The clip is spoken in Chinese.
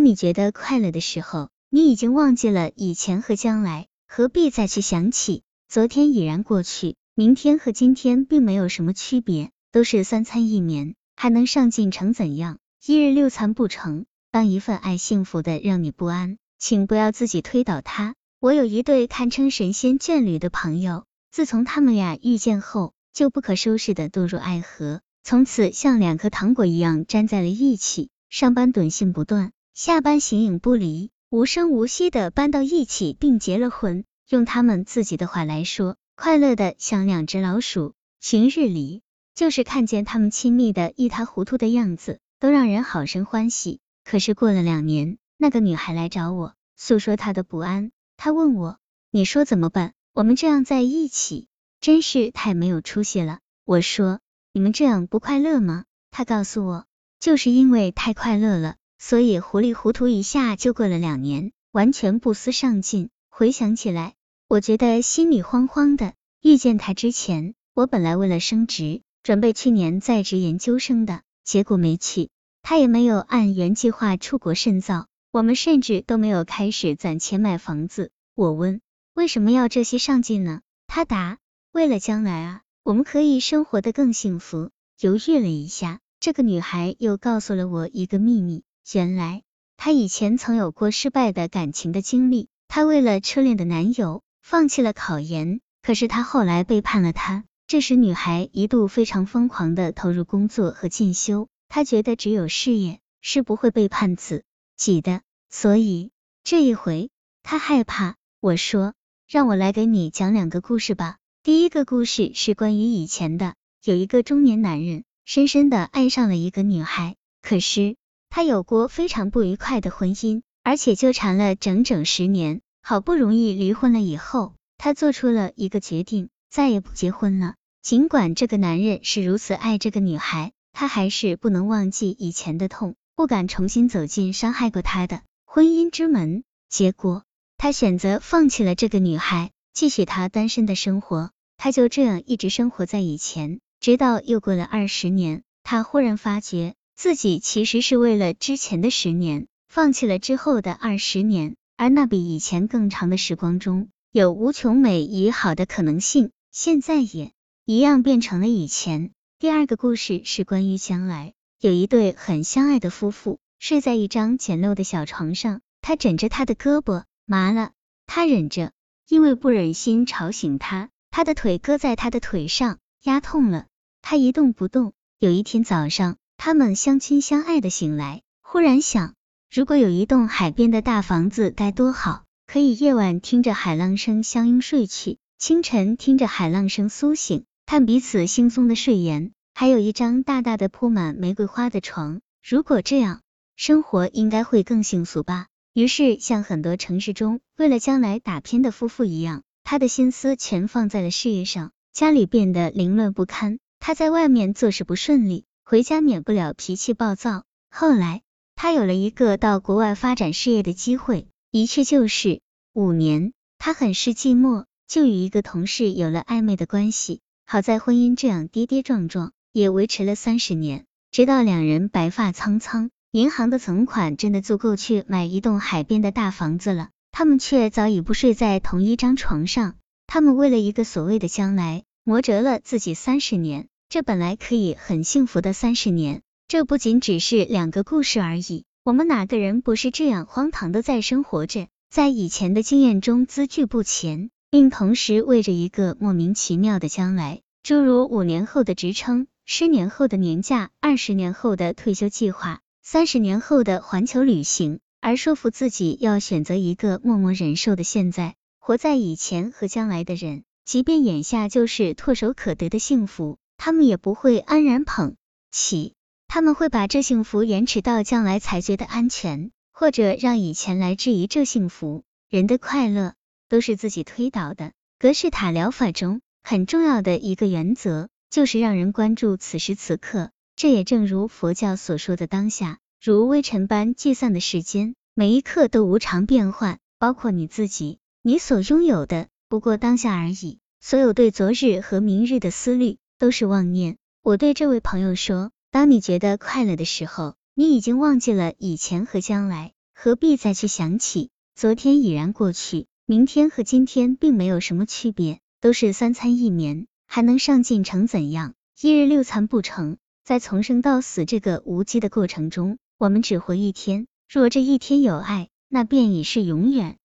当你觉得快乐的时候，你已经忘记了以前和将来，何必再去想起？昨天已然过去，明天和今天并没有什么区别，都是三餐一眠，还能上进成怎样？一日六餐不成，当一份爱幸福的让你不安，请不要自己推倒它。我有一对堪称神仙眷侣的朋友，自从他们俩遇见后，就不可收拾的堕入爱河，从此像两颗糖果一样粘在了一起，上班短信不断。下班形影不离，无声无息的搬到一起，并结了婚。用他们自己的话来说，快乐的像两只老鼠。平日里，就是看见他们亲密的一塌糊涂的样子，都让人好生欢喜。可是过了两年，那个女孩来找我，诉说她的不安。她问我：“你说怎么办？我们这样在一起，真是太没有出息了。”我说：“你们这样不快乐吗？”她告诉我：“就是因为太快乐了。”所以糊里糊涂一下就过了两年，完全不思上进。回想起来，我觉得心里慌慌的。遇见他之前，我本来为了升职，准备去年在职研究生的，结果没去。他也没有按原计划出国深造，我们甚至都没有开始攒钱买房子。我问为什么要这些上进呢？他答为了将来啊，我们可以生活的更幸福。犹豫了一下，这个女孩又告诉了我一个秘密。原来她以前曾有过失败的感情的经历，她为了初恋的男友放弃了考研，可是她后来背叛了他。这时女孩一度非常疯狂的投入工作和进修，她觉得只有事业是不会背叛自己的，所以这一回她害怕。我说让我来给你讲两个故事吧。第一个故事是关于以前的，有一个中年男人深深的爱上了一个女孩，可是。他有过非常不愉快的婚姻，而且纠缠了整整十年，好不容易离婚了以后，他做出了一个决定，再也不结婚了。尽管这个男人是如此爱这个女孩，他还是不能忘记以前的痛，不敢重新走进伤害过他的婚姻之门。结果，他选择放弃了这个女孩，继续他单身的生活。他就这样一直生活在以前，直到又过了二十年，他忽然发觉。自己其实是为了之前的十年，放弃了之后的二十年，而那比以前更长的时光中，有无穷美与好的可能性，现在也一样变成了以前。第二个故事是关于将来，有一对很相爱的夫妇，睡在一张简陋的小床上，他枕着他的胳膊，麻了，他忍着，因为不忍心吵醒他，他的腿搁在他的腿上，压痛了，他一动不动。有一天早上。他们相亲相爱的醒来，忽然想，如果有一栋海边的大房子该多好，可以夜晚听着海浪声相拥睡去，清晨听着海浪声苏醒，看彼此惺忪的睡颜，还有一张大大的铺满玫瑰花的床。如果这样，生活应该会更幸福吧。于是，像很多城市中为了将来打拼的夫妇一样，他的心思全放在了事业上，家里变得凌乱不堪，他在外面做事不顺利。回家免不了脾气暴躁。后来，他有了一个到国外发展事业的机会，一去就是五年。他很是寂寞，就与一个同事有了暧昧的关系。好在婚姻这样跌跌撞撞，也维持了三十年，直到两人白发苍苍，银行的存款真的足够去买一栋海边的大房子了。他们却早已不睡在同一张床上。他们为了一个所谓的将来，磨折了自己三十年。这本来可以很幸福的三十年，这不仅只是两个故事而已。我们哪个人不是这样荒唐的在生活着，在以前的经验中孜孜不前，并同时为着一个莫名其妙的将来，诸如五年后的职称、十年后的年假、二十年后的退休计划、三十年后的环球旅行，而说服自己要选择一个默默忍受的现在。活在以前和将来的人，即便眼下就是唾手可得的幸福。他们也不会安然捧起，他们会把这幸福延迟到将来才觉得安全，或者让以前来质疑这幸福。人的快乐都是自己推导的。格式塔疗法中很重要的一个原则，就是让人关注此时此刻。这也正如佛教所说的当下，如微尘般计算的时间，每一刻都无常变幻，包括你自己，你所拥有的不过当下而已。所有对昨日和明日的思虑。都是妄念。我对这位朋友说，当你觉得快乐的时候，你已经忘记了以前和将来。何必再去想起？昨天已然过去，明天和今天并没有什么区别，都是三餐一眠，还能上进成怎样？一日六餐不成，在从生到死这个无稽的过程中，我们只活一天。若这一天有爱，那便已是永远。